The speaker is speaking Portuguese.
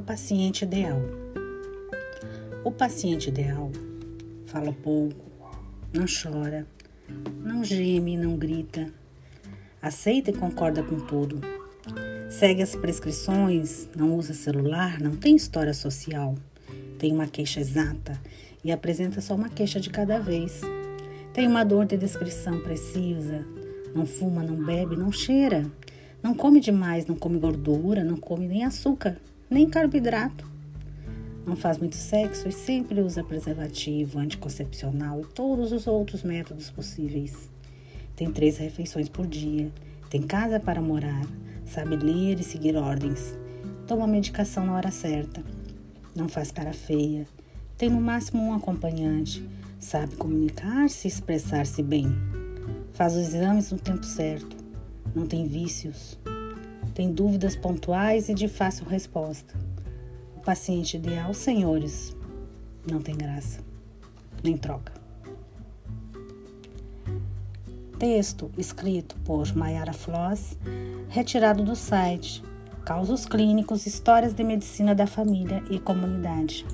paciente ideal. O paciente ideal fala pouco, não chora, não geme, não grita, aceita e concorda com tudo. Segue as prescrições, não usa celular, não tem história social, tem uma queixa exata e apresenta só uma queixa de cada vez. Tem uma dor de descrição precisa, não fuma, não bebe, não cheira, não come demais, não come gordura, não come nem açúcar, nem carboidrato. Não faz muito sexo e sempre usa preservativo, anticoncepcional e todos os outros métodos possíveis. Tem três refeições por dia, tem casa para morar, sabe ler e seguir ordens, toma medicação na hora certa, não faz cara feia, tem no máximo um acompanhante, sabe comunicar-se e expressar-se bem, faz os exames no tempo certo, não tem vícios, tem dúvidas pontuais e de fácil resposta. O paciente ideal, senhores, não tem graça, nem troca. Texto escrito por Mayara Floss, retirado do site Causos Clínicos, Histórias de Medicina da Família e Comunidade.